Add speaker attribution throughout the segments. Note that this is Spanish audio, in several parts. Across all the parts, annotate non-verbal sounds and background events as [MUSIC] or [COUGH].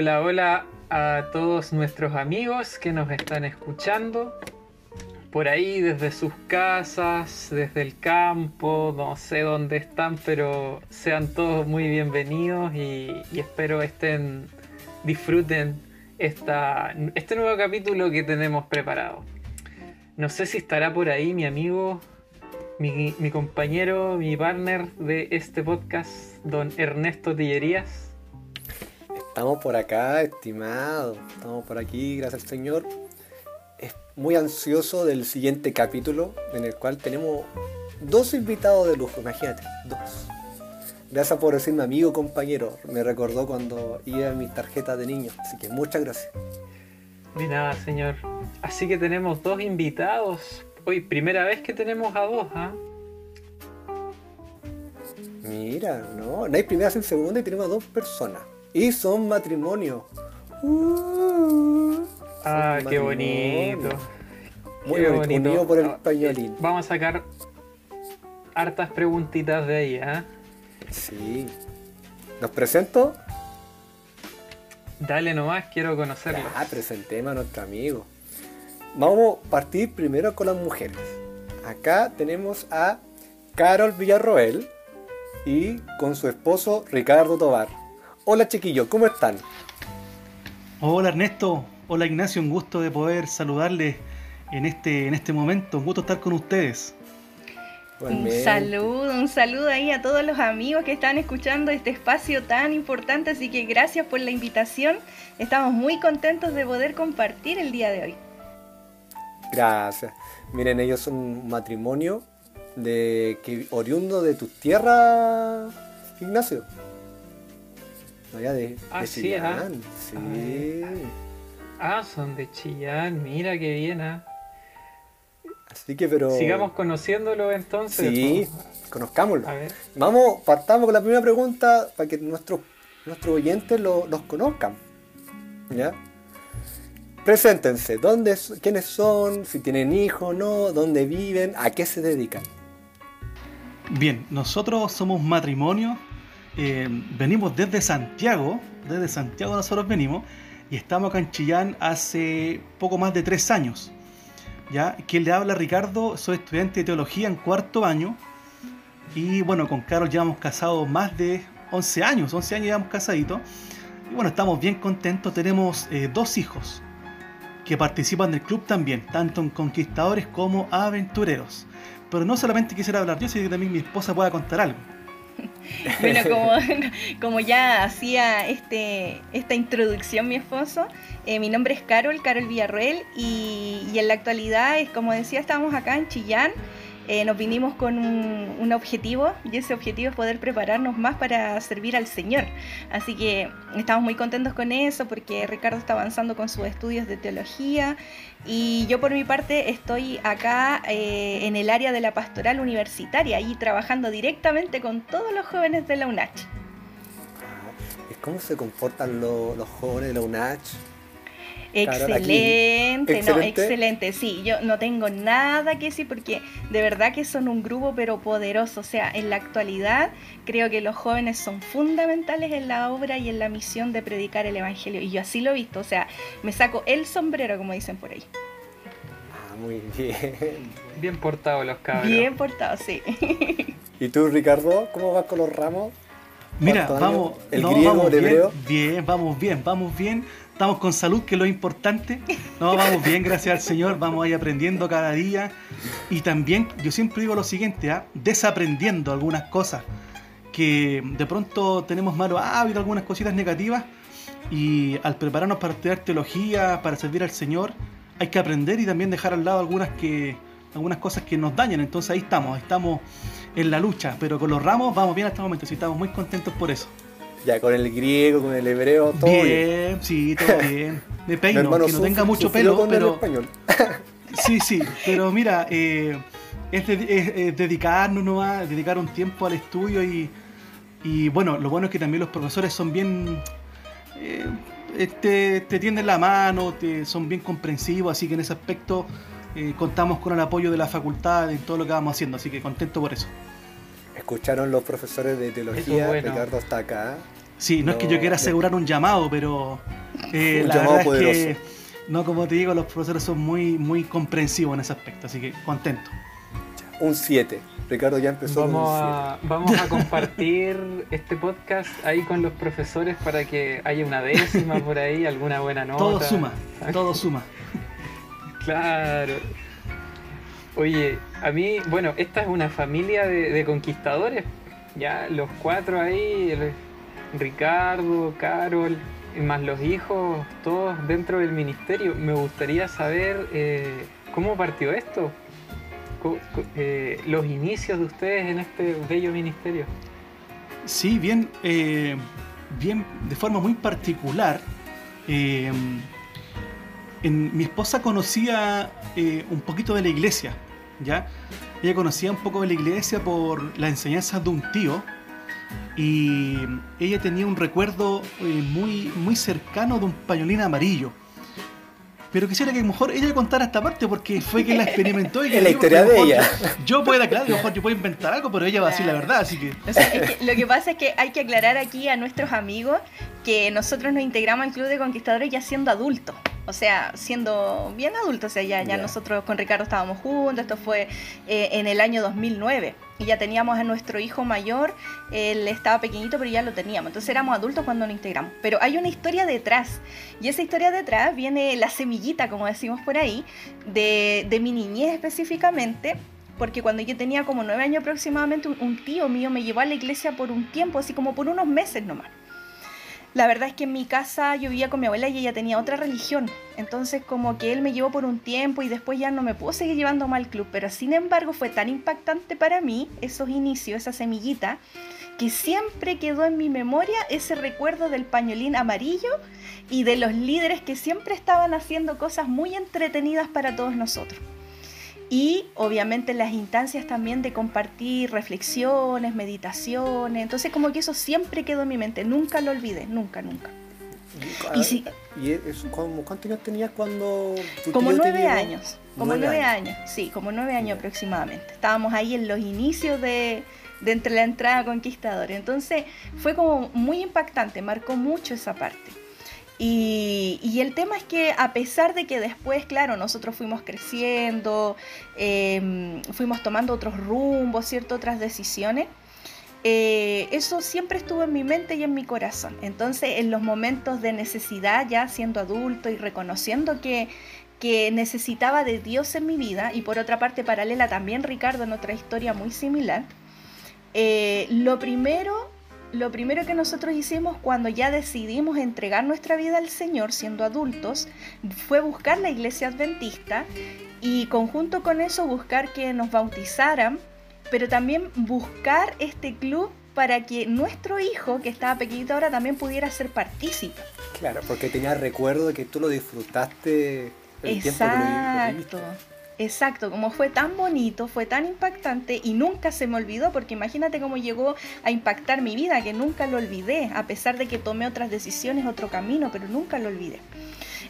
Speaker 1: Hola, hola a todos nuestros amigos que nos están escuchando. Por ahí, desde sus casas, desde el campo, no sé dónde están, pero sean todos muy bienvenidos y, y espero estén, disfruten esta, este nuevo capítulo que tenemos preparado. No sé si estará por ahí mi amigo, mi, mi compañero, mi partner de este podcast, don Ernesto Tillerías.
Speaker 2: Estamos por acá, estimado. Estamos por aquí, gracias al Señor. Es muy ansioso del siguiente capítulo, en el cual tenemos dos invitados de lujo, imagínate, dos. Gracias por decirme amigo, compañero. Me recordó cuando iba en mis tarjetas de niño. Así que muchas gracias.
Speaker 1: De nada, señor. Así que tenemos dos invitados. Hoy, primera vez que tenemos a dos, ¿ah?
Speaker 2: Mira, no, no hay primera sin segunda y tenemos a dos personas. Y son matrimonio. Uh,
Speaker 1: ah, qué
Speaker 2: matrimonio.
Speaker 1: bonito.
Speaker 2: Muy
Speaker 1: Qué
Speaker 2: bonito, por el
Speaker 1: Ah,
Speaker 2: pañolín.
Speaker 1: Vamos a sacar hartas preguntitas de ahí, ¿ah?
Speaker 2: Sí. ¿Los presento?
Speaker 1: Dale nomás, quiero conocerlo.
Speaker 2: Ah, presentemos a nuestro amigo. Vamos a partir primero con las mujeres. Acá tenemos a Carol Villarroel y con su esposo Ricardo Tobar. Hola chiquillos, ¿cómo están?
Speaker 3: Hola Ernesto, hola Ignacio, un gusto de poder saludarles en este, en este momento, un gusto estar con ustedes.
Speaker 4: Un saludo, un saludo ahí a todos los amigos que están escuchando este espacio tan importante, así que gracias por la invitación. Estamos muy contentos de poder compartir el día de hoy.
Speaker 2: Gracias. Miren, ellos son un matrimonio de que oriundo de tus tierras, Ignacio. Allá de,
Speaker 1: Ah,
Speaker 2: de
Speaker 1: sí,
Speaker 2: Chillán.
Speaker 1: ah.
Speaker 2: Sí.
Speaker 1: Ah, son de Chillán, mira qué bien, ¿ah?
Speaker 2: Así que, pero.
Speaker 1: Sigamos conociéndolo entonces.
Speaker 2: Sí,
Speaker 1: po.
Speaker 2: conozcámoslo.
Speaker 1: A ver.
Speaker 2: Vamos, partamos con la primera pregunta para que nuestros, nuestros oyentes lo- los conozcan. ¿Ya? Preséntense, ¿dónde, ¿quiénes son? Si tienen hijos o no, dónde viven, a qué se dedican.
Speaker 3: Bien, nosotros somos matrimonio, eh, venimos desde Santiago, desde Santiago nosotros venimos, y estamos acá en Chillán hace poco más de tres años. ¿Ya? Quien le habla Ricardo, soy estudiante de teología en cuarto año, y bueno, con Carol llevamos casados más de 11 años, 11 años llevamos casaditos, y bueno, estamos bien contentos, tenemos eh, dos hijos que participan del club también, tanto en conquistadores como aventureros. Pero no solamente quisiera hablar yo, sino que también mi esposa pueda contar algo. [LAUGHS]
Speaker 4: Bueno, como, [LAUGHS] como ya hacía este, esta introducción mi esposo, eh, mi nombre es Carol, Carol Villarroel, y, y en la actualidad, es como decía, estamos acá en Chillán. Eh, nos vinimos con un, objetivo y ese objetivo es poder prepararnos más para servir al Señor. Así que estamos muy contentos con eso porque Ricardo está avanzando con sus estudios de teología y yo por mi parte estoy acá eh, en el área de la pastoral universitaria y trabajando directamente con todos los jóvenes de la UNACH.
Speaker 2: ¿Cómo se comportan lo- los jóvenes de la UNACH? Carol, aquí.
Speaker 4: Excelente, no,
Speaker 2: Excelente.
Speaker 4: Sí, yo no tengo nada que decir porque de verdad que son un grupo pero poderoso. O sea, en la actualidad creo que los jóvenes son fundamentales en la obra y en la misión de predicar el Evangelio. Y yo así lo he visto. O sea, me saco el sombrero, como dicen por ahí.
Speaker 2: Ah, muy bien.
Speaker 1: Bien portados los cabros.
Speaker 4: Bien portado, sí.
Speaker 2: ¿Y tú, Ricardo, cómo vas con los ramos?
Speaker 3: Mira, vamos,
Speaker 2: ¿El
Speaker 3: no,
Speaker 2: griego,
Speaker 3: vamos
Speaker 2: el
Speaker 3: bien, bien, vamos bien, vamos bien. Estamos con salud, que es lo importante. No, vamos bien, gracias al Señor. Vamos ahí aprendiendo cada día. Y también, yo siempre digo lo siguiente, ¿ah? desaprendiendo algunas cosas. Que de pronto tenemos malos hábitos, algunas cositas negativas. Y al prepararnos para estudiar teología, para servir al Señor, hay que aprender y también dejar al lado algunas que algunas cosas que nos dañan. Entonces ahí estamos, estamos en la lucha. Pero con los ramos vamos bien hasta el momento. Sí, estamos muy contentos por eso.
Speaker 2: Ya, con el griego, con el hebreo, todo bien.
Speaker 3: bien, sí, todo [LAUGHS] bien. Me peino, que no
Speaker 2: sufre-
Speaker 3: tenga mucho pelo,
Speaker 2: con el
Speaker 3: pero
Speaker 2: español. [LAUGHS]
Speaker 3: sí, sí. Pero mira, eh, es, de- es- es dedicarnos nomás, dedicar un tiempo al estudio y, y bueno, lo bueno es que también los profesores son bien... eh, eh, te, te tienden la mano, te, son bien comprensivos, así que en ese aspecto eh, contamos con el apoyo de la facultad en todo lo que vamos haciendo, así que contento por eso.
Speaker 2: Escucharon los profesores de teología,
Speaker 1: bueno.
Speaker 2: Ricardo está acá.
Speaker 3: Sí, no, es que yo quiera asegurar un llamado, pero eh,
Speaker 2: Un
Speaker 3: la
Speaker 2: llamado
Speaker 3: verdad es que,
Speaker 2: poderoso.
Speaker 3: no, como te digo, los profesores son muy, muy comprensivos en ese aspecto, así que contento.
Speaker 2: Un 7. Ricardo ya empezó
Speaker 1: Vamos
Speaker 2: con un 7.
Speaker 1: a, vamos a compartir [LAUGHS] este podcast ahí con los profesores para que haya una décima por ahí, alguna buena nota.
Speaker 3: Todo suma, [LAUGHS] todo suma.
Speaker 1: Claro. Oye, a mí, bueno, esta es una familia de, conquistadores. Ya los cuatro ahí, Ricardo, Carol, más los hijos, todos dentro del ministerio. Me gustaría saber eh, cómo partió esto. Eh, los inicios de ustedes en este bello ministerio.
Speaker 3: Sí, bien, eh, bien, de forma muy particular. eh, mi esposa conocía un poquito de la iglesia, ¿ya? Ella conocía un poco de la iglesia por las enseñanzas de un tío y ella tenía un recuerdo eh, muy, muy cercano de un pañolín amarillo. Pero quisiera que a lo mejor ella contara esta parte porque fue que la experimentó y [LAUGHS] que
Speaker 2: la historia de ella.
Speaker 3: Yo puedo, claro, a lo mejor yo puedo inventar algo, pero ella va a decir la verdad, así que...
Speaker 4: Es que lo que pasa es que hay que aclarar aquí a nuestros amigos que nosotros nos integramos al Club de Conquistadores ya siendo adultos. O sea, siendo bien adultos. O sea, ya, nosotros con Ricardo estábamos juntos. Esto fue eh, en el año 2009. Y ya teníamos a nuestro hijo mayor. Él estaba pequeñito, pero ya lo teníamos. Entonces éramos adultos cuando nos integramos. Pero hay una historia detrás. Y esa historia detrás viene la semillita, como decimos por ahí, de, de mi niñez específicamente porque cuando yo tenía como nueve años aproximadamente, un, un tío mío me llevó a la iglesia por un tiempo, así como por unos meses nomás. La verdad es que en mi casa yo vivía con mi abuela y ella tenía otra religión. Entonces como que él me llevó por un tiempo y después ya no me pudo seguir llevando más al club. Pero sin embargo fue tan impactante para mí esos inicios, esa semillita, que siempre quedó en mi memoria ese recuerdo del pañolín amarillo y de los líderes que siempre estaban haciendo cosas muy entretenidas para todos nosotros. Y obviamente las instancias también de compartir reflexiones, meditaciones. Entonces como que eso siempre quedó en mi mente. Nunca lo olvidé, nunca, nunca. Y sí.
Speaker 2: ¿Y eso, cómo- cuántos años tenías cuando tu
Speaker 4: Como
Speaker 2: te
Speaker 4: nueve
Speaker 2: llevó?
Speaker 4: años. Como
Speaker 2: Nueve
Speaker 4: nueve años. Sí, como nueve años aproximadamente. Estábamos ahí en los inicios de, de entre la entrada a Conquistador. Entonces fue como muy impactante, marcó mucho esa parte. Y, el tema es que a pesar de que después, claro, nosotros fuimos creciendo, eh, fuimos tomando otros rumbos, ¿cierto? Otras decisiones, eh, eso siempre estuvo en mi mente y en mi corazón. Entonces, en los momentos de necesidad, ya siendo adulto y reconociendo que, que necesitaba de Dios en mi vida, y por otra parte paralela también Ricardo en otra historia muy similar, eh, lo primero lo primero que nosotros hicimos cuando ya decidimos entregar nuestra vida al Señor siendo adultos fue buscar la iglesia adventista y conjunto con eso buscar que nos bautizaran, pero también buscar este club para que nuestro hijo, que estaba pequeñito ahora, también pudiera ser partícipe.
Speaker 2: Claro, porque tenías recuerdo de que tú lo disfrutaste el tiempo que lo lo viviste.
Speaker 4: Exacto. Como fue tan bonito, fue tan impactante y nunca se me olvidó, porque imagínate cómo llegó a impactar mi vida, que nunca lo olvidé, a pesar de que tomé otras decisiones, otro camino, pero nunca lo olvidé.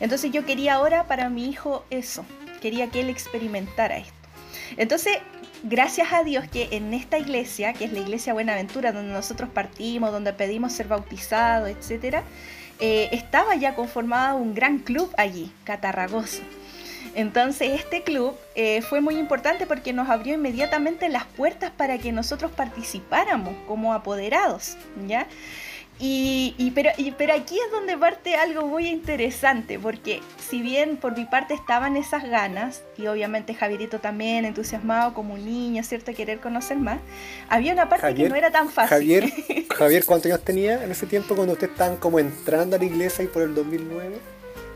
Speaker 4: Entonces yo quería ahora para mi hijo eso, quería que él experimentara esto. Entonces, gracias a Dios que en esta iglesia, que es la iglesia Buenaventura, donde nosotros partimos, donde pedimos ser bautizados, etcétera, eh, estaba ya conformado un gran club allí, Catarragoso. Entonces este club eh, fue muy importante porque nos abrió inmediatamente las puertas para que nosotros participáramos como apoderados, ¿ya? Y, y- pero, y- pero aquí es donde parte algo muy interesante, porque si bien por mi parte estaban esas ganas, y obviamente Javierito también entusiasmado como un niño, ¿cierto? Querer conocer más, había una parte que no era tan fácil.
Speaker 2: Javier, [LAUGHS] Javier, ¿cuántos años tenía en ese tiempo cuando ustedes estaban como entrando a la iglesia y por el 2009?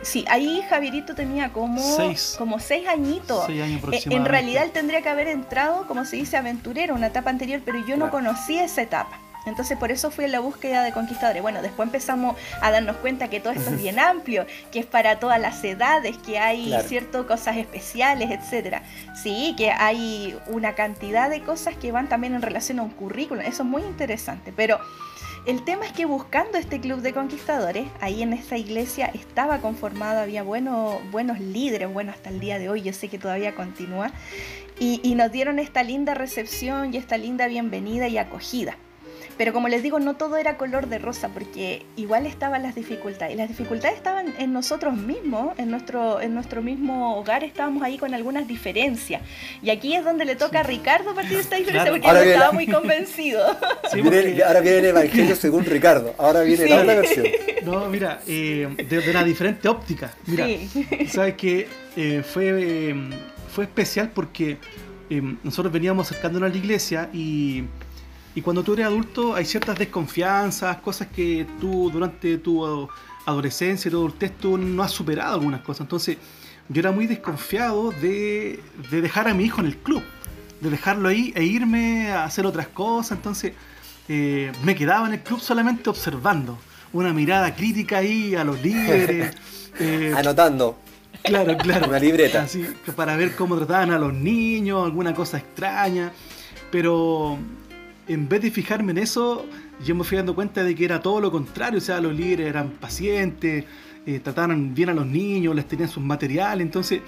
Speaker 4: Sí, ahí Javierito tenía como
Speaker 3: Seis.
Speaker 4: como seis añitos.
Speaker 3: Seis años
Speaker 4: Eh, En realidad él tendría que haber entrado, como se dice, aventurero, una etapa anterior, pero yo no conocía esa etapa. Entonces por eso fui en la búsqueda de conquistadores. Bueno, después empezamos a darnos cuenta que todo esto es bien [LAUGHS] amplio, que es para todas las edades, que hay
Speaker 2: Claro.
Speaker 4: ciertas cosas especiales, etcétera. Sí, que hay una cantidad de cosas que van también en relación a un currículum. Eso es muy interesante. Pero el tema es que buscando este club de conquistadores, ahí en esta iglesia estaba conformado, había buenos, buenos líderes, bueno, hasta el día de hoy, yo sé que todavía continúa, y nos dieron esta linda recepción y esta linda bienvenida y acogida. Pero como les digo, no todo era color de rosa, porque igual estaban las dificultades. Y las dificultades estaban en nosotros mismos, en nuestro, en nuestro mismo hogar estábamos ahí con algunas diferencias. Y aquí es donde le toca a Ricardo partir de esta diferencia, porque él estaba muy convencido. [LAUGHS]
Speaker 2: ahora viene el Evangelio según Ricardo, ahora viene la otra versión. [LAUGHS]
Speaker 3: No, mira, eh, de, una diferente óptica. Mira, sabes que eh, fue, eh, fue especial porque nosotros veníamos acercándonos a la iglesia y y cuando tú eres adulto hay ciertas desconfianzas, cosas que tú durante tu adolescencia y tu adultez tú no has superado algunas cosas. Entonces yo era muy desconfiado de, dejar a mi hijo en el club, de dejarlo ahí e irme a hacer otras cosas. Entonces eh, me quedaba en el club solamente observando, una mirada crítica ahí a los líderes.
Speaker 2: Eh, [LAUGHS] Anotando.
Speaker 3: Claro, claro.
Speaker 2: Una libreta.
Speaker 3: Así, para ver cómo trataban a los niños, alguna cosa extraña. Pero en vez de fijarme en eso, yo me fui dando cuenta de que era todo lo contrario, o sea, los líderes eran pacientes, eh, trataban bien a los niños, les tenían sus materiales, entonces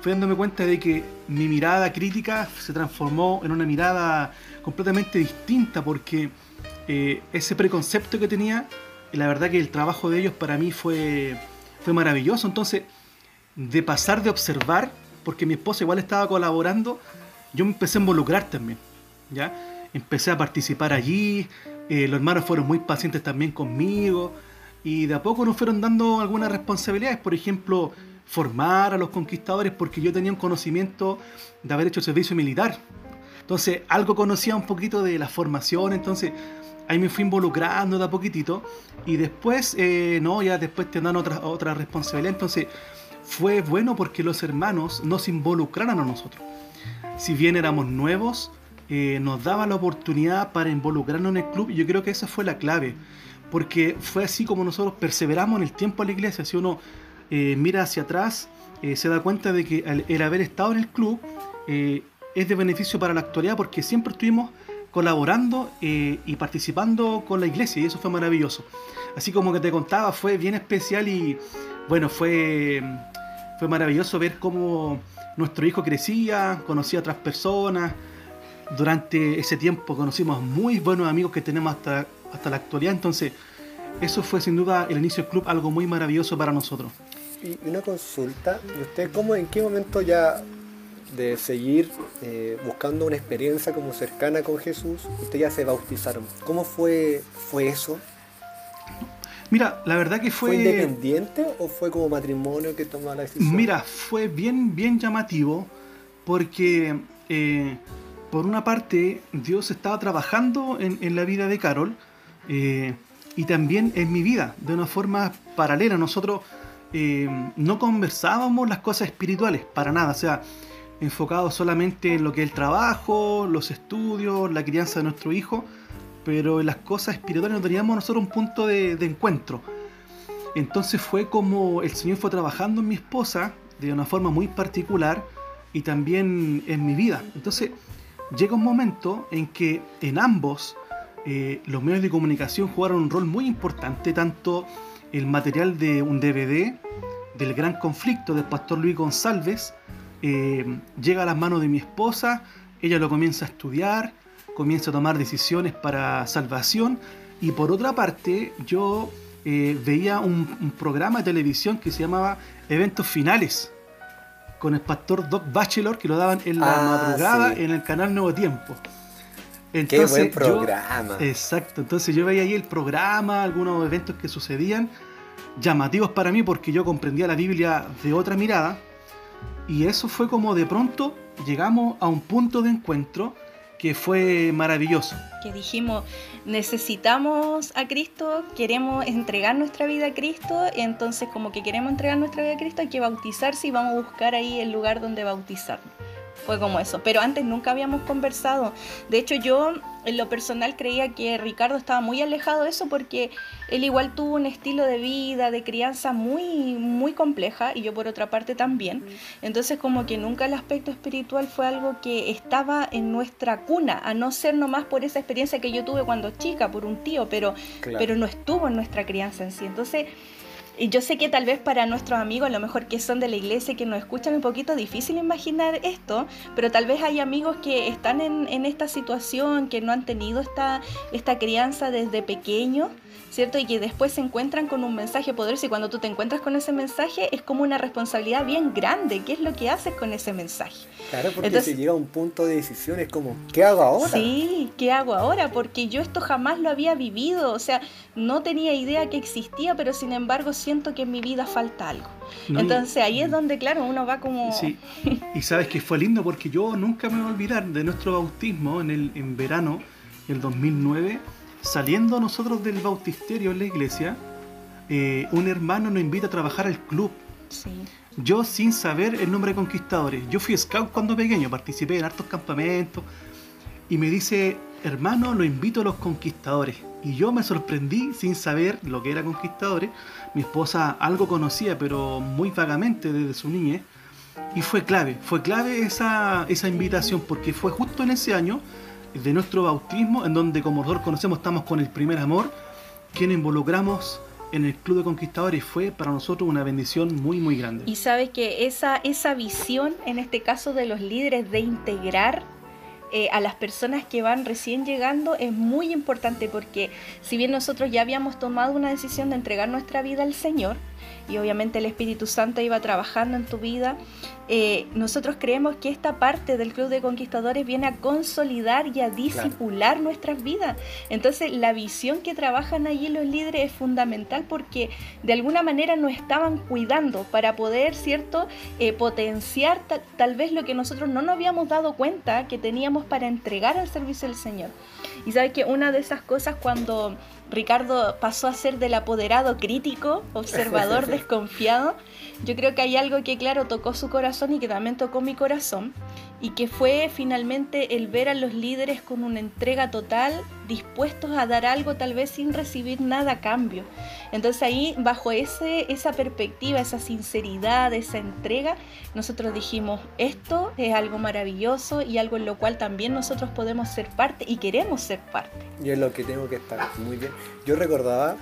Speaker 3: fui dándome cuenta de que mi mirada crítica se transformó en una mirada completamente distinta, porque eh, ese preconcepto que tenía, la verdad que el trabajo de ellos para mí fue, fue maravilloso, entonces de pasar de observar, porque mi esposa igual estaba colaborando, yo me empecé a involucrar también, ¿ya? Empecé a participar allí, eh, los hermanos fueron muy pacientes también conmigo y de a poco nos fueron dando algunas responsabilidades, por ejemplo, formar a los conquistadores porque yo tenía un conocimiento de haber hecho servicio militar. Entonces, algo conocía un poquito de la formación, entonces ahí me fui involucrando de a poquitito y después, eh, no, ya después te dan otra, otra responsabilidad, entonces fue bueno porque los hermanos nos involucraron a nosotros. Si bien éramos nuevos, eh, nos daba la oportunidad para involucrarnos en el club y yo creo que esa fue la clave, porque fue así como nosotros perseveramos en el tiempo a la iglesia, si uno eh, mira hacia atrás, eh, se da cuenta de que el, haber estado en el club es de beneficio para la actualidad porque siempre estuvimos colaborando y participando con la iglesia y eso fue maravilloso. Así como que te contaba, fue bien especial y bueno, fue, fue maravilloso ver cómo nuestro hijo crecía, conocía a otras personas, durante ese tiempo conocimos muy buenos amigos que tenemos hasta, hasta la actualidad, entonces eso fue sin duda el inicio del club algo muy maravilloso para nosotros.
Speaker 2: Y una consulta, ¿y usted cómo, en qué momento ya de seguir eh, buscando una experiencia como cercana con Jesús, usted ya se bautizaron? ¿Cómo fue, fue eso?
Speaker 3: Mira, la verdad que fue...
Speaker 2: ¿Fue independiente o fue como matrimonio que tomó la decisión?
Speaker 3: Mira, fue bien, bien llamativo porque eh, por una parte, Dios estaba trabajando en, la vida de Carol eh, y también en mi vida, de una forma paralela. Nosotros eh, no conversábamos las cosas espirituales, para nada, o sea, enfocados solamente en lo que es el trabajo, los estudios, la crianza de nuestro hijo, pero en las cosas espirituales no teníamos nosotros un punto de, de encuentro. Entonces fue como el Señor fue trabajando en mi esposa de una forma muy particular y también en mi vida. Entonces, llega un momento en que en ambos eh, los medios de comunicación jugaron un rol muy importante, tanto el material de un DVD del gran conflicto del pastor Luis González eh, llega a las manos de mi esposa, ella lo comienza a estudiar, comienza a tomar decisiones para salvación y por otra parte yo eh, veía un programa de televisión que se llamaba Eventos Finales con el pastor Doc Bachelor que lo daban en la ah, madrugada en el canal Nuevo Tiempo.
Speaker 2: Entonces, Qué buen programa.
Speaker 3: exacto, entonces yo veía ahí el programa, algunos eventos que sucedían, llamativos para mí porque yo comprendía la Biblia de otra mirada, y eso fue como de pronto llegamos a un punto de encuentro que fue maravilloso.
Speaker 4: Que dijimos, necesitamos a Cristo, queremos entregar nuestra vida a Cristo, entonces como que queremos entregar nuestra vida a Cristo hay que bautizarse y vamos a buscar ahí el lugar donde bautizarnos. Fue como eso, pero antes nunca habíamos conversado. De hecho yo en lo personal creía que Ricardo estaba muy alejado de eso porque él igual tuvo un estilo de vida, de crianza muy, muy compleja y yo por otra parte también. Entonces como que nunca el aspecto espiritual fue algo que estaba en nuestra cuna, a no ser nomás por esa experiencia que yo tuve cuando chica, por un tío, pero, pero no estuvo en nuestra crianza en sí. Entonces y yo sé que tal vez para nuestros amigos, a lo mejor que son de la iglesia y que nos escuchan, es un poquito difícil imaginar esto, pero tal vez hay amigos que están en, en esta situación, que no han tenido esta, esta crianza desde pequeños ¿cierto? Y que después se encuentran con un mensaje poderoso y cuando tú te encuentras con ese mensaje es como una responsabilidad bien grande. ¿Qué es lo que haces con ese mensaje?
Speaker 2: Claro, porque si llega a un punto de decisión es como, ¿qué hago ahora?
Speaker 4: Sí, ¿qué hago ahora? Porque yo esto jamás lo había vivido, o sea, no tenía idea que existía, pero sin embargo siento que en mi vida falta algo. Entonces ahí es donde, claro, uno va como...
Speaker 3: Sí, y sabes que fue lindo porque yo nunca me voy a olvidar de nuestro bautismo en, el, en verano, el 2009 Saliendo nosotros del bautisterio en la iglesia, eh, un hermano nos invita a trabajar al club. Yo sin saber el nombre de conquistadores. Yo fui scout cuando pequeño, participé en hartos campamentos. Y me dice, hermano, lo invito a los conquistadores. Y yo me sorprendí sin saber lo que era conquistadores. Mi esposa algo conocía, pero muy vagamente desde su niñez. Y fue clave, fue clave esa, esa invitación, porque fue justo en ese año de nuestro bautismo, en donde como nosotros conocemos estamos con el primer amor, quien involucramos en el Club de Conquistadores fue para nosotros una bendición muy muy grande.
Speaker 4: Y sabe que esa, esa visión, en este caso de los líderes, de integrar eh, a las personas que van recién llegando es muy importante porque si bien nosotros ya habíamos tomado una decisión de entregar nuestra vida al Señor, y obviamente el Espíritu Santo iba trabajando en tu vida, eh, nosotros creemos que esta parte del Club de Conquistadores viene a consolidar y a disipular nuestras vidas. Entonces la visión que trabajan allí los líderes es fundamental porque de alguna manera nos estaban cuidando para poder, ¿cierto?, eh, potenciar tal vez lo que nosotros no nos habíamos dado cuenta que teníamos para entregar al servicio del Señor. Y sabes que una de esas cosas cuando Ricardo pasó a ser del apoderado crítico, observador [LAUGHS] desconfiado. Yo creo que hay algo que, claro, tocó su corazón y que también tocó mi corazón, y que fue finalmente el ver a los líderes con una entrega total, dispuestos a dar algo tal vez sin recibir nada a cambio. Entonces ahí, bajo ese, esa perspectiva, esa sinceridad, esa entrega, nosotros dijimos, esto es algo maravilloso y algo en lo cual también nosotros podemos ser parte y queremos ser parte.
Speaker 2: Y es lo que tengo que estar muy bien. Yo recordaba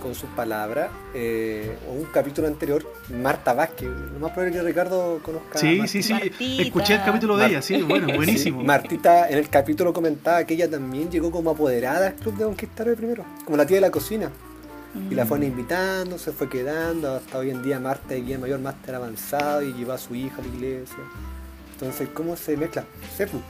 Speaker 2: con sus palabras, eh, un capítulo anterior, Marta Vázquez, lo más probable que Ricardo conozca.
Speaker 3: Sí, sí, sí, escuché el capítulo de ella, sí, bueno, [LAUGHS] buenísimo.
Speaker 2: Martita en el capítulo comentaba que ella también llegó como apoderada al Club de Conquistadores primero, como la tía de la cocina. Y la fueron mm. invitando, se fue quedando, hasta hoy en día Marta es mayor máster avanzado y lleva a su hija a la iglesia. Entonces, ¿cómo se mezcla? Sepu.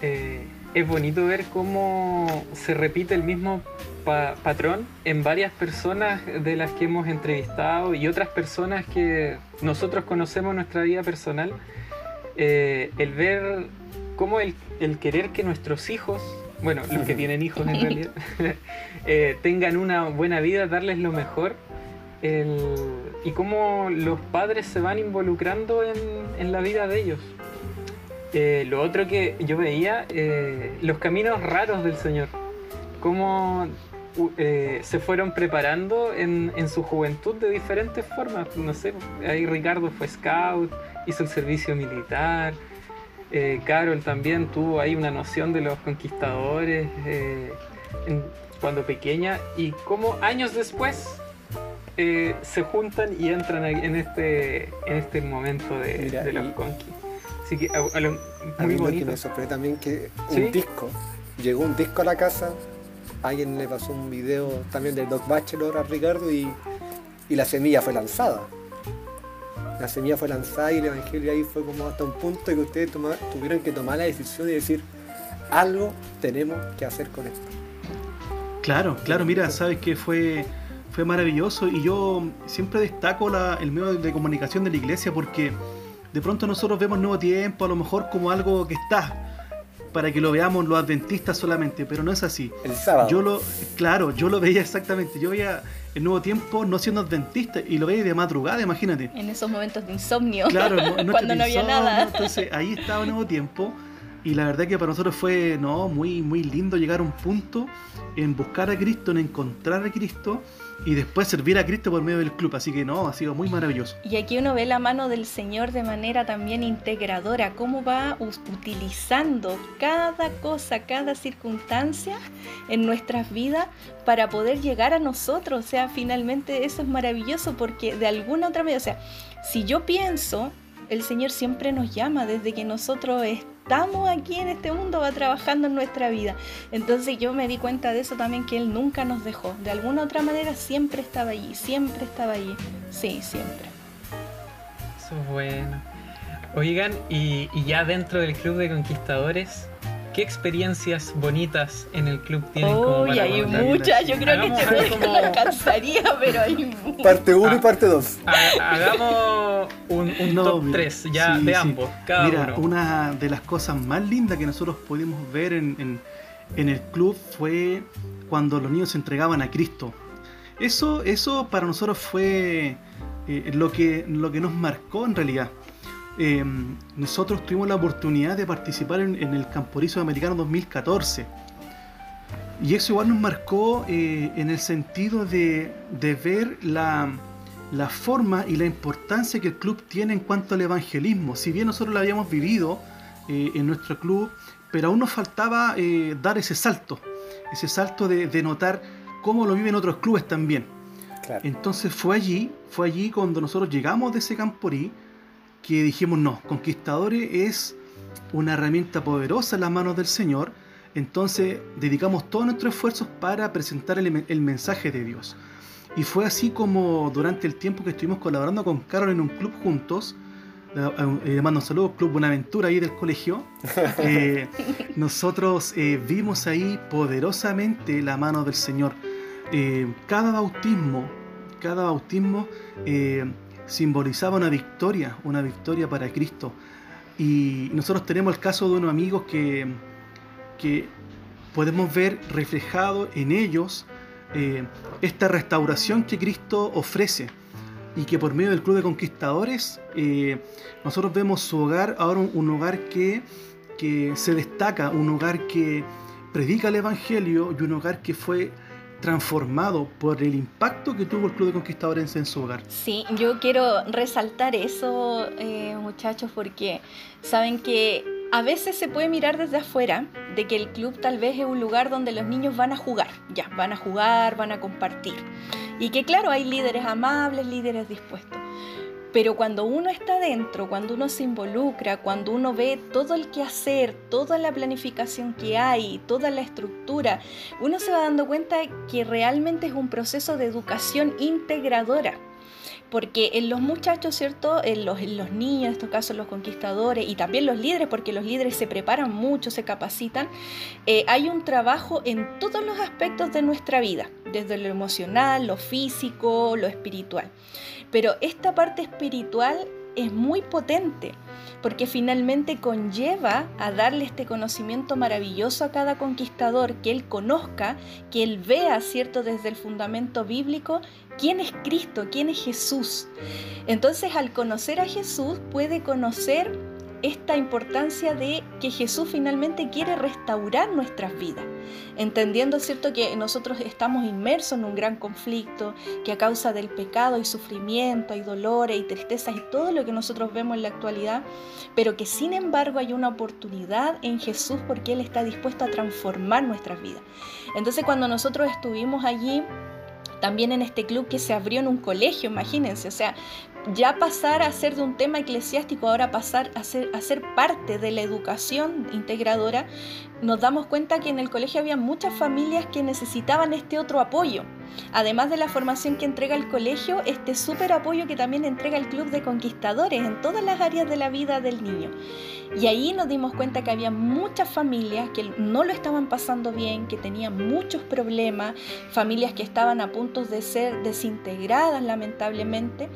Speaker 1: Eh, es bonito ver cómo se repite el mismo patrón en varias personas de las que hemos entrevistado y otras personas que nosotros conocemos en nuestra vida personal. Eh, el ver cómo el, querer que nuestros hijos, bueno, los que tienen hijos en [LAUGHS] realidad, [LAUGHS] eh, tengan una buena vida, darles lo mejor. y cómo los padres se van involucrando en la vida de ellos. Eh, lo otro que yo veía, eh, los caminos raros del Señor. Cómo eh, se fueron preparando en, su juventud de diferentes formas. No sé, ahí Ricardo fue scout, hizo el servicio militar. Carol también tuvo ahí una noción de los conquistadores cuando pequeña. Y cómo años después se juntan y entran en este, en este momento de, los conquistadores
Speaker 2: a, mí bonito. me sorprendió también que un disco, llegó un disco a la casa, alguien le pasó un video también de Doc Bachelor a Ricardo y, la semilla fue lanzada. La semilla fue lanzada y el evangelio ahí fue como hasta un punto que ustedes tuvieron que tomar la decisión y decir algo tenemos que hacer con esto.
Speaker 3: Claro, claro, mira, sabes que fue, fue maravilloso y yo siempre destaco el medio de comunicación de la iglesia porque de pronto nosotros vemos Nuevo Tiempo a lo mejor como algo que está para que lo veamos los adventistas solamente, pero no es así.
Speaker 2: El sábado.
Speaker 3: Yo lo, claro, yo lo veía exactamente. Yo veía el Nuevo Tiempo no siendo adventista y lo veía de madrugada, imagínate.
Speaker 4: En esos momentos de insomnio. Claro, [LAUGHS] cuando no había nada.
Speaker 3: Entonces ahí estaba Nuevo Tiempo y la verdad que para nosotros fue no muy, muy lindo llegar a un punto en buscar a Cristo, en encontrar a Cristo y después servir a Cristo por medio del club. Así que no, ha sido muy maravilloso.
Speaker 4: Y aquí uno ve la mano del Señor de manera también integradora, cómo va utilizando cada cosa, cada circunstancia en nuestras vidas para poder llegar a nosotros. O sea, finalmente eso es maravilloso porque de alguna otra manera, o sea, si yo pienso, el Señor siempre nos llama desde que nosotros estamos aquí en este mundo, va trabajando en nuestra vida. Entonces yo me di cuenta de eso también, que Él nunca nos dejó. De alguna otra manera siempre estaba allí, siempre estaba allí. Sí, siempre.
Speaker 1: Eso es bueno. Oigan, y, y ya dentro del Club de Conquistadores, ¿Qué experiencias bonitas en el club tienen
Speaker 4: como para hay muchas, yo creo que este como... no alcanzaría, pero hay muchas.
Speaker 2: Parte 1 y ah, parte 2.
Speaker 1: Hagamos un, top 3 ya de ambos, cada
Speaker 3: mira, una de las cosas más lindas que nosotros pudimos ver en, en, el club fue cuando los niños se entregaban a Cristo. Eso, eso para nosotros fue eh, lo, que, lo que nos marcó en realidad. Em, nosotros tuvimos la oportunidad de participar en, el Camporizo Americano 2014. Y eso igual nos marcó eh, en el sentido de, ver la, forma y la importancia que el club tiene en cuanto al evangelismo. Si bien nosotros lo habíamos vivido eh, en nuestro club, pero aún nos faltaba eh, dar ese salto, ese salto de, notar cómo lo viven otros clubes también. Entonces fue allí, fue allí cuando nosotros llegamos de ese camporí, que dijimos, no, Conquistadores es una herramienta poderosa en las manos del Señor, entonces dedicamos todos nuestros esfuerzos para presentar el, mensaje de Dios. Y fue así como durante el tiempo que estuvimos colaborando con Carol en un club juntos, le eh, eh, mando un saludo, Club Buenaventura ahí del colegio, [LAUGHS] eh, nosotros vimos ahí poderosamente la mano del Señor. cada bautismo, cada bautismo simbolizaba una victoria, una victoria para Cristo. Y nosotros tenemos el caso de unos amigos que, que podemos ver reflejado en ellos eh, esta restauración que Cristo ofrece y que por medio del Club de Conquistadores eh, nosotros vemos su hogar ahora un, hogar que, que se destaca, un hogar que predica el Evangelio y un hogar que fue transformado por el impacto que tuvo el Club de Conquistadores en su hogar.
Speaker 4: Sí, yo quiero resaltar eso, eh, muchachos, porque saben que a veces se puede mirar desde afuera de que el club tal vez es un lugar donde los niños van a jugar, ya, van a jugar, van a compartir. Y que claro, hay líderes amables, líderes dispuestos. Pero cuando uno está dentro, cuando uno se involucra, cuando uno ve todo el que hacer, toda la planificación que hay, toda la estructura, uno se va dando cuenta que realmente es un proceso de educación integradora porque en los muchachos, ¿cierto? En los, niños, en estos casos los conquistadores y también los líderes, porque los líderes se preparan mucho, se capacitan, eh, hay un trabajo en todos los aspectos de nuestra vida, desde lo emocional, lo físico, lo espiritual. Pero esta parte espiritual es muy potente porque finalmente conlleva a darle este conocimiento maravilloso a cada conquistador, que él conozca, que él vea, ¿cierto?, desde el fundamento bíblico, quién es Cristo, quién es Jesús. Entonces, al conocer a Jesús, puede conocer esta importancia de que Jesús finalmente quiere restaurar nuestras vidas, entendiendo cierto que nosotros estamos inmersos en un gran conflicto, que a causa del pecado hay sufrimiento, hay dolores y tristezas y todo lo que nosotros vemos en la actualidad, pero que sin embargo hay una oportunidad en Jesús porque Él está dispuesto a transformar nuestras vidas. Entonces cuando nosotros estuvimos allí, también en este club que se abrió en un colegio, imagínense, o sea, ya pasar a ser de un tema eclesiástico, ahora pasar a ser, a ser parte de la educación integradora, nos damos cuenta que en el colegio había muchas familias que necesitaban este otro apoyo. Además de la formación que entrega el colegio, este súper apoyo que también entrega el Club de Conquistadores en todas las áreas de la vida del niño. Y ahí nos dimos cuenta que había muchas familias que no lo estaban pasando bien, que tenían muchos problemas, familias que estaban a punto de ser desintegradas lamentablemente,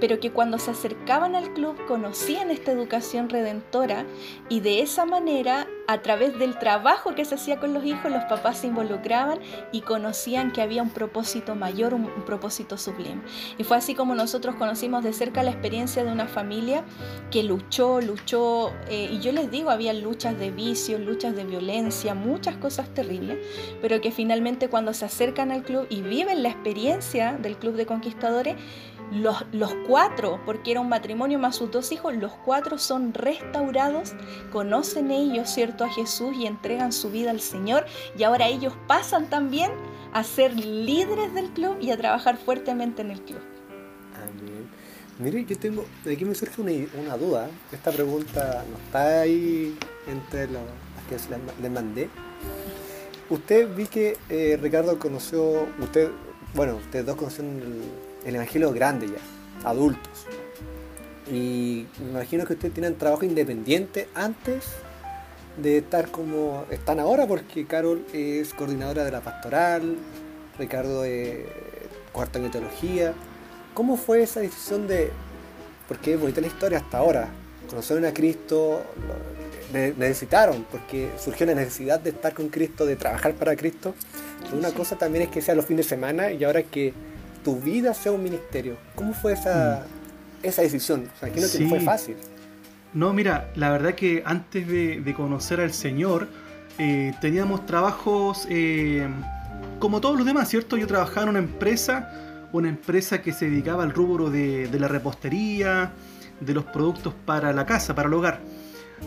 Speaker 4: pero que cuando se acercaban al club conocían esta educación redentora y de esa manera a través del trabajo que se hacía con los hijos, los papás se involucraban y conocían que había un propósito mayor, un, propósito sublime. Y fue así como nosotros conocimos de cerca la experiencia de una familia que luchó, luchó, eh, y yo les digo, había luchas de vicios, luchas de violencia, muchas cosas terribles, pero que finalmente cuando se acercan al club y viven la experiencia del Club de Conquistadores, los, los, cuatro, porque era un matrimonio más sus dos hijos, los cuatro son restaurados, conocen ellos, ¿cierto?, a Jesús y entregan su vida al Señor y ahora ellos pasan también a ser líderes del club y a trabajar fuertemente en el club.
Speaker 2: Amén. Mire, yo tengo, aquí me surge una, duda, esta pregunta no está ahí entre las que les mandé. Usted vi que eh, Ricardo conoció, usted, bueno, ustedes dos conocieron el Evangelio grande ya, adultos. Y me imagino que ustedes tienen trabajo independiente antes de estar como están ahora, porque Carol es coordinadora de la pastoral, Ricardo es cuarto en teología. ¿Cómo fue esa decisión de.? Porque es bonita la historia hasta ahora. Conocieron a Cristo, necesitaron, porque surgió la necesidad de estar con Cristo, de trabajar para Cristo. una cosa también es que sea los fines de semana y ahora que tu vida sea un ministerio. ¿Cómo fue esa, mm. esa decisión? O sea, que no fue fácil.
Speaker 3: No, mira, la verdad que antes de, conocer al Señor, eh, teníamos trabajos eh, como todos los demás, ¿cierto? Yo trabajaba en una empresa, una empresa que se dedicaba al rubro de, de la repostería, de los productos para la casa, para el hogar.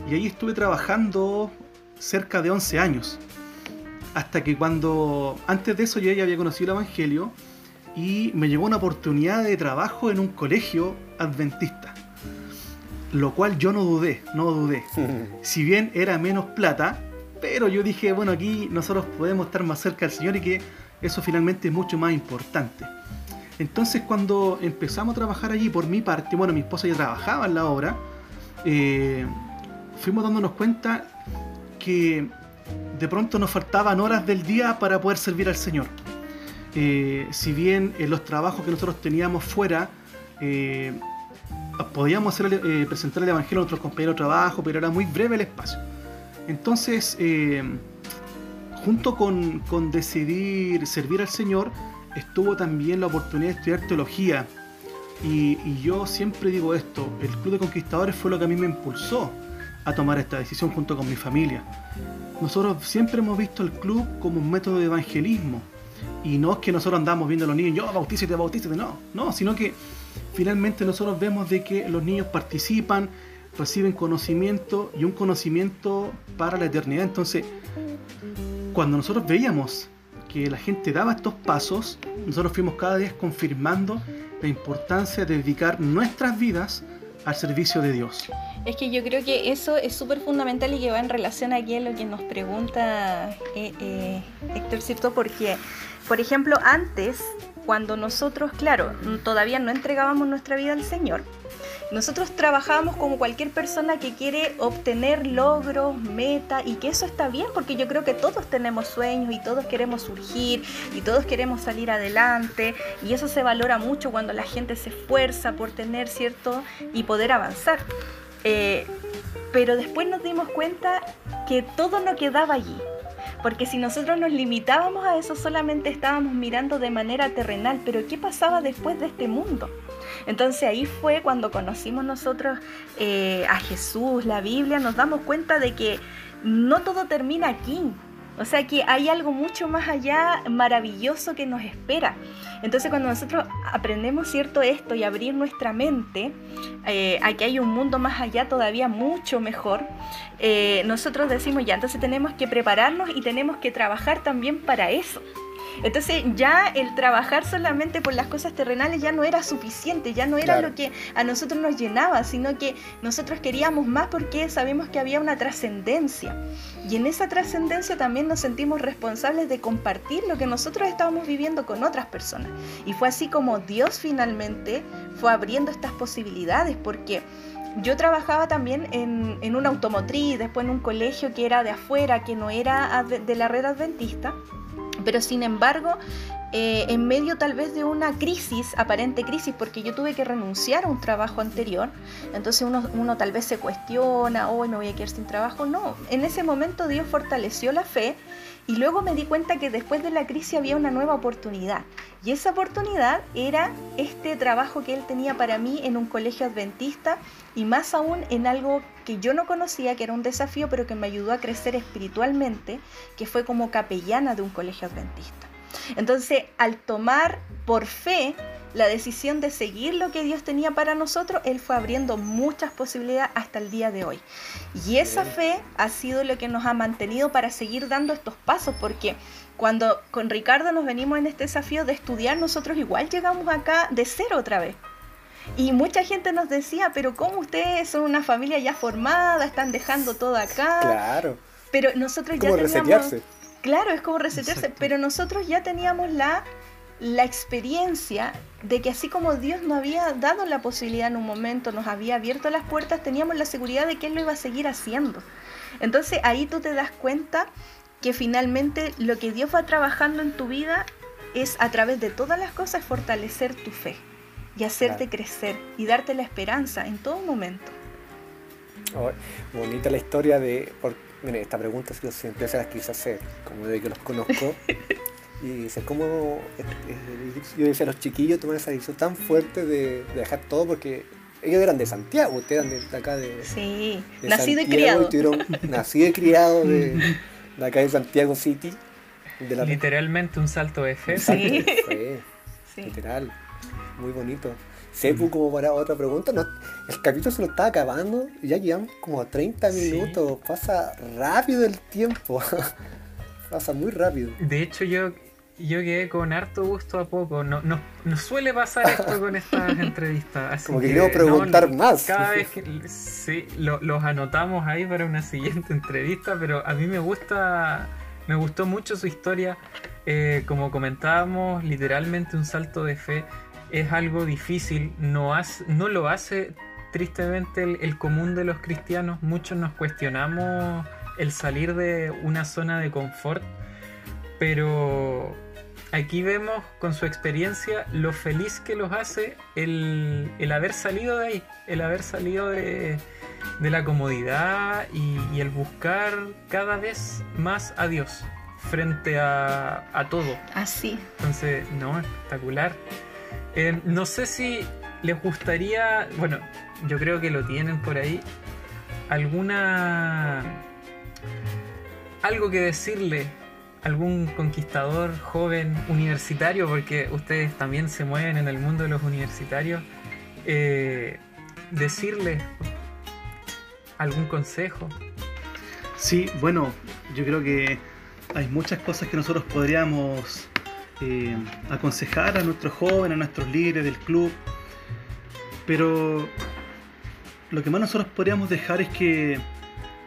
Speaker 3: Y ahí estuve trabajando cerca de 11 años. Hasta que cuando, antes de eso yo ya había conocido el Evangelio, y me llegó una oportunidad de trabajo en un colegio adventista. Lo cual yo no dudé, no dudé. [LAUGHS] Si bien era menos plata, pero yo dije, bueno, aquí nosotros podemos estar más cerca del Señor y que eso finalmente es mucho más importante. Entonces cuando empezamos a trabajar allí por mi parte, bueno, mi esposa ya trabajaba en la obra, eh, fuimos dándonos cuenta que de pronto nos faltaban horas del día para poder servir al Señor. Eh, si bien en los trabajos que nosotros teníamos fuera, eh, podíamos hacer, presentar el Evangelio a nuestros compañeros de trabajo, pero era muy breve el espacio. Entonces, eh, junto con, decidir servir al Señor, estuvo también la oportunidad de estudiar teología. Y, y, yo siempre digo esto, el Club de Conquistadores fue lo que a mí me impulsó a tomar esta decisión junto con mi familia. Nosotros siempre hemos visto el club como un método de evangelismo, y no es que nosotros andamos viendo a los niños, yo bautícete, bautícete, no, no, sino que finalmente nosotros vemos de que los niños participan, reciben conocimiento y un conocimiento para la eternidad. Entonces, cuando nosotros veíamos que la gente daba estos pasos, nosotros fuimos cada vez confirmando la importancia de dedicar nuestras vidas al servicio de Dios.
Speaker 4: Es que yo creo que eso es súper fundamental y que va en relación aquí a lo que nos pregunta eh, eh, Héctor, ¿cierto? Porque, por ejemplo, antes, cuando nosotros, claro, todavía no entregábamos nuestra vida al Señor, nosotros trabajábamos como cualquier persona que quiere obtener logros, meta y que eso está bien porque yo creo que todos tenemos sueños y todos queremos surgir y todos queremos salir adelante y eso se valora mucho cuando la gente se esfuerza por tener cierto y poder avanzar. Eh, pero después nos dimos cuenta que todo no quedaba allí. Porque si nosotros nos limitábamos a eso, solamente estábamos mirando de manera terrenal, pero ¿qué pasaba después de este mundo? Entonces ahí fue cuando conocimos nosotros eh, a Jesús, la Biblia, nos damos cuenta de que no todo termina aquí. O sea que hay algo mucho más allá maravilloso que nos espera. Entonces cuando nosotros aprendemos cierto esto y abrir nuestra mente eh, a que hay un mundo más allá todavía mucho mejor, eh, nosotros decimos ya, entonces tenemos que prepararnos y tenemos que trabajar también para eso. Entonces ya el trabajar solamente por las cosas terrenales ya no era suficiente, ya no era lo que a nosotros nos llenaba, sino que nosotros queríamos más porque sabemos que había una trascendencia. Y en esa trascendencia también nos sentimos responsables de compartir lo que nosotros estábamos viviendo con otras personas. Y fue así como Dios finalmente fue abriendo estas posibilidades, porque yo trabajaba también en, en una automotriz, después en un colegio que era de afuera, que no era de la red adventista Pero sin embargo, eh, en medio tal vez de una crisis, aparente crisis, porque yo tuve que renunciar a un trabajo anterior, entonces uno, tal vez se cuestiona, hoy me voy a quedar sin trabajo. No, en ese momento Dios fortaleció la fe y luego me di cuenta que después de la crisis había una nueva oportunidad. Y esa oportunidad era este trabajo que Él tenía para mí en un colegio adventista y más aún en algo que yo no conocía, que era un desafío, pero que me ayudó a crecer espiritualmente, que fue como capellana de un colegio adventista. Entonces, al tomar por fe la decisión de seguir lo que Dios tenía para nosotros, Él fue abriendo muchas posibilidades hasta el día de hoy. Y esa fe ha sido lo que nos ha mantenido para seguir dando estos pasos, porque cuando con Ricardo nos venimos en este desafío de estudiar, nosotros igual llegamos acá de cero otra vez. Y mucha gente nos decía, pero ¿cómo ustedes son una familia ya formada, están dejando todo acá?
Speaker 2: Claro.
Speaker 4: Pero nosotros ya teníamos... Claro, es como resetearse, pero nosotros ya teníamos la, la experiencia de que así como Dios nos había dado la posibilidad en un momento, nos había abierto las puertas, teníamos la seguridad de que Él lo iba a seguir haciendo. Entonces ahí tú te das cuenta que finalmente lo que Dios va trabajando en tu vida es a través de todas las cosas fortalecer tu fe y hacerte crecer y darte la esperanza en todo momento.
Speaker 2: Oh, bonita la historia de, Mire, esta pregunta yo siempre se las quise hacer, como de que los conozco. [LAUGHS] y dice, ¿cómo? Eh, eh, yo decía, los chiquillos toman esa decisión tan fuerte de, dejar todo porque ellos eran de Santiago, ustedes eran de, acá de.
Speaker 4: Sí, nacido y criado.
Speaker 2: nacido y criado de, acá de Santiago City.
Speaker 1: Literalmente un salto de fe. [LAUGHS]
Speaker 2: Sí. sí. Literal. Muy bonito. Sepu, como para otra pregunta, el capítulo se nos está acabando y ya llevamos como 30 minutos. Pasa rápido el tiempo. [LAUGHS] Pasa muy rápido.
Speaker 1: De hecho, yo, yo quedé con harto gusto a poco. No, no, suele pasar esto con estas [LAUGHS] entrevistas.
Speaker 2: como que, quiero preguntar más.
Speaker 1: Cada vez que sí, los anotamos ahí para una siguiente [LAUGHS] entrevista, pero a mí me gusta, me gustó mucho su historia. Eh, como comentábamos, literalmente un salto de fe es algo difícil, no, no lo hace tristemente el, común de los cristianos. Muchos nos cuestionamos el salir de una zona de confort, pero aquí vemos con su experiencia lo feliz que los hace el, haber salido de ahí, el haber salido de, la comodidad y, el buscar cada vez más a Dios frente a, a todo.
Speaker 4: Así.
Speaker 1: Entonces, no, espectacular. Eh, no sé si les gustaría, bueno, yo creo que lo tienen por ahí, alguna... algo que decirle algún conquistador joven universitario, porque ustedes también se mueven en el mundo de los universitarios, eh, decirle algún consejo.
Speaker 3: Sí, bueno, yo creo que hay muchas cosas que nosotros podríamos eh, aconsejar a nuestros jóvenes, a nuestros líderes del club, pero lo que más nosotros podríamos dejar es que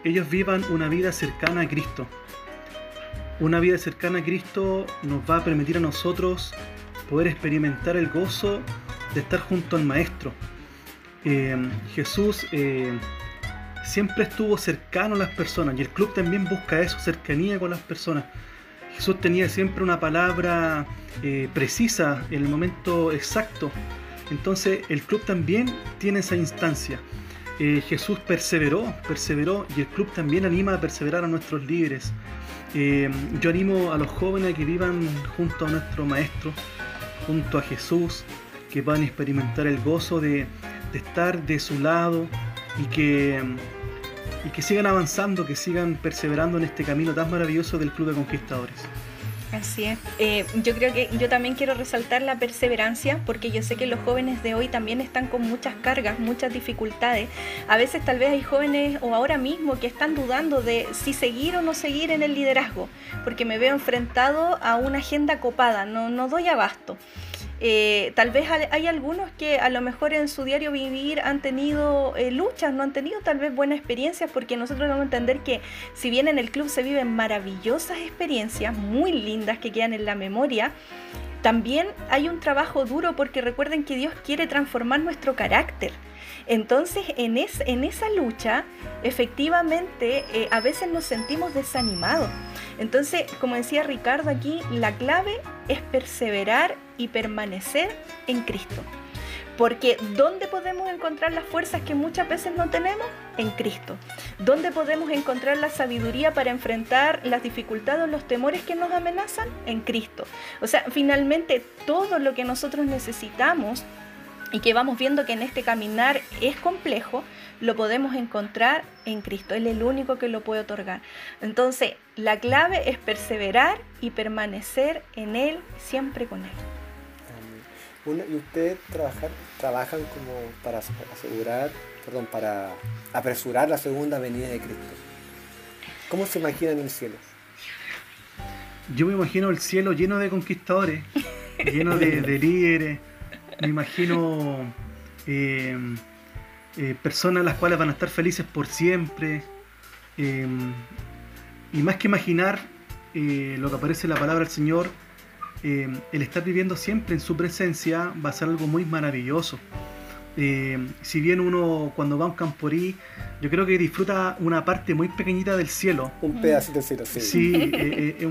Speaker 3: ellos vivan una vida cercana a Cristo. Una vida cercana a Cristo nos va a permitir a nosotros poder experimentar el gozo de estar junto al Maestro. Eh, Jesús eh, siempre estuvo cercano a las personas y el club también busca eso, cercanía con las personas. Jesús tenía siempre una palabra eh, precisa en el momento exacto. Entonces el club también tiene esa instancia. Jesús perseveró, perseveró y el club también anima a perseverar a nuestros líderes. Eh, yo animo a los jóvenes a que vivan junto a nuestro Maestro, junto a Jesús, que van a experimentar el gozo de, de estar de su lado y que y que sigan avanzando, que sigan perseverando en este camino tan maravilloso del Club de Conquistadores.
Speaker 4: Así es. Eh, yo creo que yo también quiero resaltar la perseverancia porque yo sé que los jóvenes de hoy también están con muchas cargas, muchas dificultades. A veces tal vez hay jóvenes o ahora mismo que están dudando de si seguir o no seguir en el liderazgo porque me veo enfrentado a una agenda copada, no, no doy abasto. Eh, tal vez hay algunos que a lo mejor en su diario vivir han tenido eh, luchas, no han tenido tal vez buenas experiencias, porque nosotros debemos entender que si bien en el club se viven maravillosas experiencias, muy lindas que quedan en la memoria, también hay un trabajo duro porque recuerden que Dios quiere transformar nuestro carácter. Entonces, en, en esa lucha, efectivamente, eh, a veces nos sentimos desanimados. Entonces, como decía Ricardo aquí, la clave es perseverar y permanecer en Cristo. Porque ¿dónde podemos encontrar las fuerzas que muchas veces no tenemos? En Cristo. ¿Dónde podemos encontrar la sabiduría para enfrentar las dificultades o los temores que nos amenazan? En Cristo. O sea, finalmente todo lo que nosotros necesitamos y que vamos viendo que en este caminar es complejo, lo podemos encontrar en Cristo. Él es el único que lo puede otorgar. Entonces, la clave es perseverar y permanecer en Él, siempre con Él.
Speaker 2: ¿Y ustedes trabajan, trabajan como para asegurar, perdón, para apresurar la segunda venida de Cristo? ¿Cómo se imaginan el cielo?
Speaker 3: Yo me imagino el cielo lleno de conquistadores, lleno de, [LAUGHS] líderes. Me imagino eh, eh, personas las cuales van a estar felices por siempre. Eh, y más que imaginar lo que aparece en la palabra del Señor, eh, el estar viviendo siempre en su presencia va a ser algo muy maravilloso. Eh, si bien uno cuando va a un camporí, yo creo que disfruta una parte muy pequeñita del cielo.
Speaker 2: Un pedacito del cielo, sí.
Speaker 3: Sí, [LAUGHS] eh,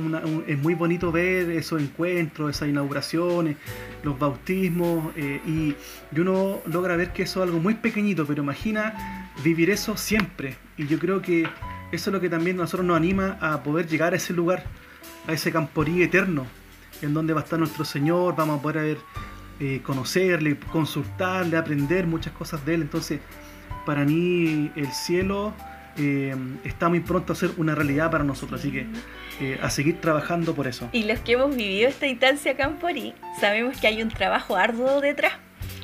Speaker 3: es, muy bonito ver esos encuentros, esas inauguraciones, los bautismos, y, uno logra ver que eso es algo muy pequeñito, pero imagina vivir eso siempre. Y yo creo que eso es lo que también a nosotros nos anima a poder llegar a ese lugar, a ese camporí eterno, en donde va a estar nuestro Señor, vamos a poder eh, conocerle, consultarle, aprender muchas cosas de Él. Entonces, para mí el cielo eh, está muy pronto a ser una realidad para nosotros, así que eh, a seguir trabajando por eso.
Speaker 4: Y los que hemos vivido esta instancia Camporí, sabemos que hay un trabajo arduo detrás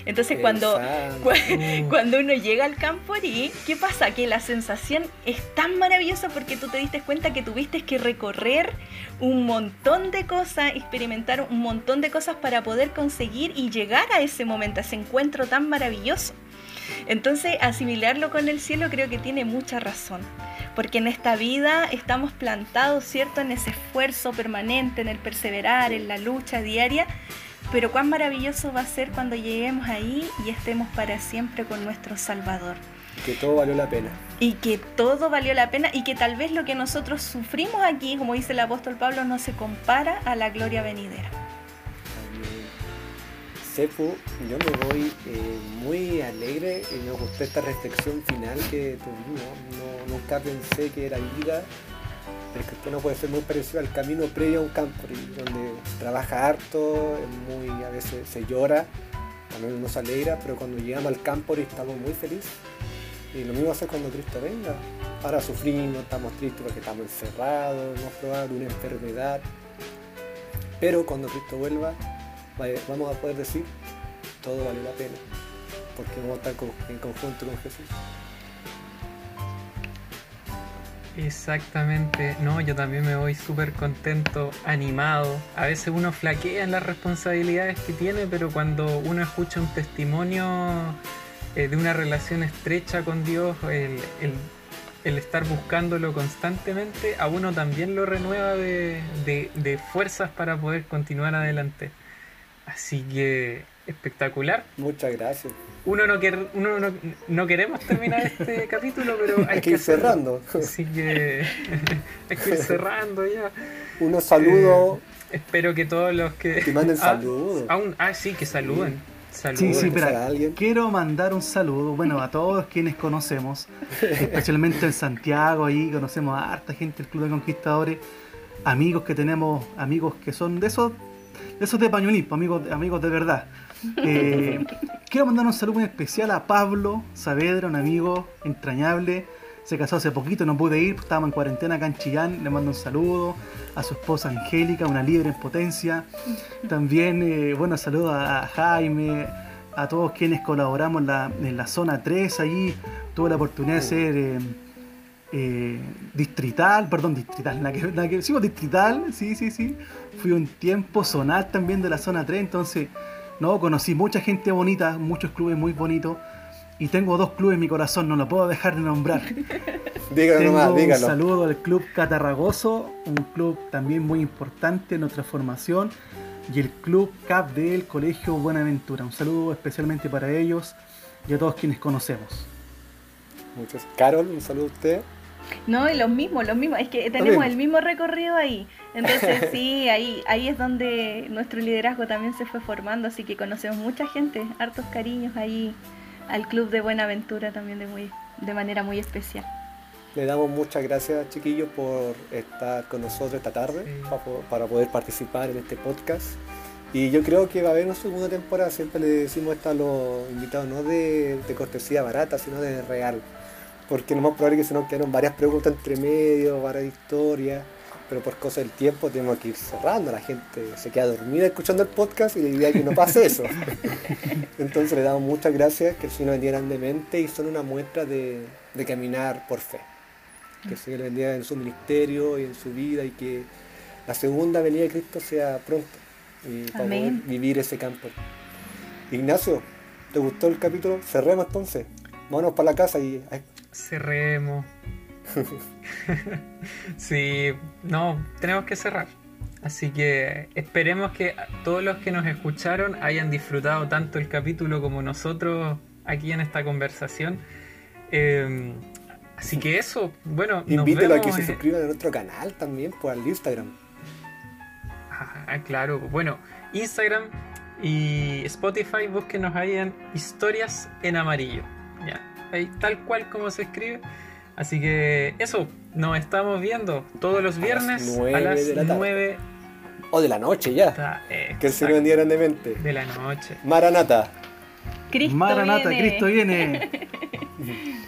Speaker 4: entonces cuando, [LAUGHS] cuando uno llega al Camporí, ¿qué pasa? Que la sensación es tan maravillosa porque tú te diste cuenta que tuviste que recorrer un montón de cosas, experimentar un montón de cosas para poder conseguir y llegar a ese momento, a ese encuentro tan maravilloso. Entonces, asimilarlo con el cielo creo que tiene mucha razón, porque en esta vida estamos plantados, ¿cierto?, en ese esfuerzo permanente, en el perseverar, en la lucha diaria, pero cuán maravilloso va a ser cuando lleguemos ahí y estemos para siempre con nuestro Salvador.
Speaker 2: Que todo valió la pena.
Speaker 4: Y que todo valió la pena y que tal vez lo que nosotros sufrimos aquí, como dice el apóstol Pablo, no se compara a la gloria venidera.
Speaker 2: Sepu, yo me voy eh, muy alegre y me gustó esta reflexión final que tuvimos. No, nunca pensé que era vida el cristiano puede ser muy parecido al camino previo a un campo, donde trabaja harto, muy, a veces se llora, también uno se alegra, pero cuando llegamos al campo estamos muy felices. Y lo mismo ser cuando Cristo venga. Ahora sufrimos, estamos tristes porque estamos encerrados, hemos probado una enfermedad. Pero cuando Cristo vuelva, vamos a poder decir, todo vale la pena, porque vamos a estar en conjunto con Jesús.
Speaker 1: Exactamente, no, yo también me voy súper contento, animado. A veces uno flaquea en las responsabilidades que tiene, pero cuando uno escucha un testimonio eh, de una relación estrecha con Dios, el, estar buscándolo constantemente, a uno también lo renueva de, de fuerzas para poder continuar adelante. Así que espectacular.
Speaker 2: Muchas gracias
Speaker 1: uno no, quer, uno no, queremos terminar este [LAUGHS] capítulo, pero
Speaker 2: hay, que, ir cerrando.
Speaker 1: Así que [LAUGHS] hay que ir cerrando ya.
Speaker 2: Unos saludos.
Speaker 1: Eh, espero que todos los que.
Speaker 2: Que manden ah, saludos.
Speaker 1: ah, sí, que saluden.
Speaker 3: Sí, sí, pero quiero mandar un saludo, bueno, a todos quienes conocemos, [LAUGHS] especialmente en Santiago, ahí conocemos a harta gente del Club de Conquistadores, amigos que tenemos, amigos que son de esos, de esos de pañuelismo, amigos, amigos de verdad. Eh, quiero mandar un saludo muy especial a Pablo Saavedra, un amigo entrañable. Se casó hace poquito, no pude ir, estábamos en cuarentena acá en Chillán. Le mando un saludo a su esposa Angélica, una libre en potencia. También, eh, bueno, saludo a Jaime, a todos quienes colaboramos en la, zona 3 allí. Tuve la oportunidad de ser eh, distrital, perdón, distrital, la que, la que, sí, distrital, sí, sí, sí. Fui un tiempo zonal también de la zona 3, entonces no, conocí mucha gente bonita, muchos clubes muy bonitos. Y tengo dos clubes en mi corazón, no lo puedo dejar de nombrar. [LAUGHS]
Speaker 2: dígalo
Speaker 3: tengo
Speaker 2: nomás, dígalo.
Speaker 3: Un saludo al Club Catarragoso, un club también muy importante en nuestra formación. Y el Club CAP del Colegio Buenaventura. Un saludo especialmente para ellos y a todos quienes conocemos.
Speaker 2: Muchos. Carol, un saludo a usted.
Speaker 4: No, y los mismos, los mismos. Es que tenemos el mismo recorrido ahí. Entonces [LAUGHS] sí, ahí, ahí es donde nuestro liderazgo también se fue formando, así que conocemos mucha gente, hartos cariños ahí al Club de Buenaventura también de, muy, de manera muy especial.
Speaker 2: Le damos muchas gracias, chiquillos, por estar con nosotros esta tarde, para, poder participar en este podcast. Y yo creo que va a haber una segunda temporada, siempre le decimos esto a los invitados, no de, de cortesía barata, sino de real. Porque lo más probable es que se nos quedaron varias preguntas entre medio, varias historias pero por cosa del tiempo tenemos que ir cerrando. La gente se queda dormida escuchando el podcast y la idea es que no pase eso. [LAUGHS] Entonces le damos muchas gracias, que el Señor bendiga grandemente y son una muestra de, caminar por fe. Que el Señor bendiga en su ministerio y en su vida y que la segunda venida de Cristo sea pronto y para poder vivir ese campo. Ignacio, ¿te gustó el capítulo? Cerremos entonces. Vámonos para la casa y...
Speaker 1: Cerremos. [LAUGHS] sí, no, tenemos que cerrar. Así que esperemos que todos los que nos escucharon hayan disfrutado tanto el capítulo como nosotros aquí en esta conversación. Em, así que eso, bueno,
Speaker 2: invítelo a que se suscriban a nuestro canal también, por el Instagram.
Speaker 1: Ah, claro, bueno, Instagram y Spotify, búsquenos ahí en historias en amarillo. Ya, ahí tal cual como se escribe. Así que eso, nos estamos viendo todos los viernes a las 9,
Speaker 2: O de la noche ya. que el Señor bendiga grandemente.
Speaker 1: De la noche.
Speaker 2: Maranata.
Speaker 3: Cristo Maranata, Cristo viene. [LAUGHS]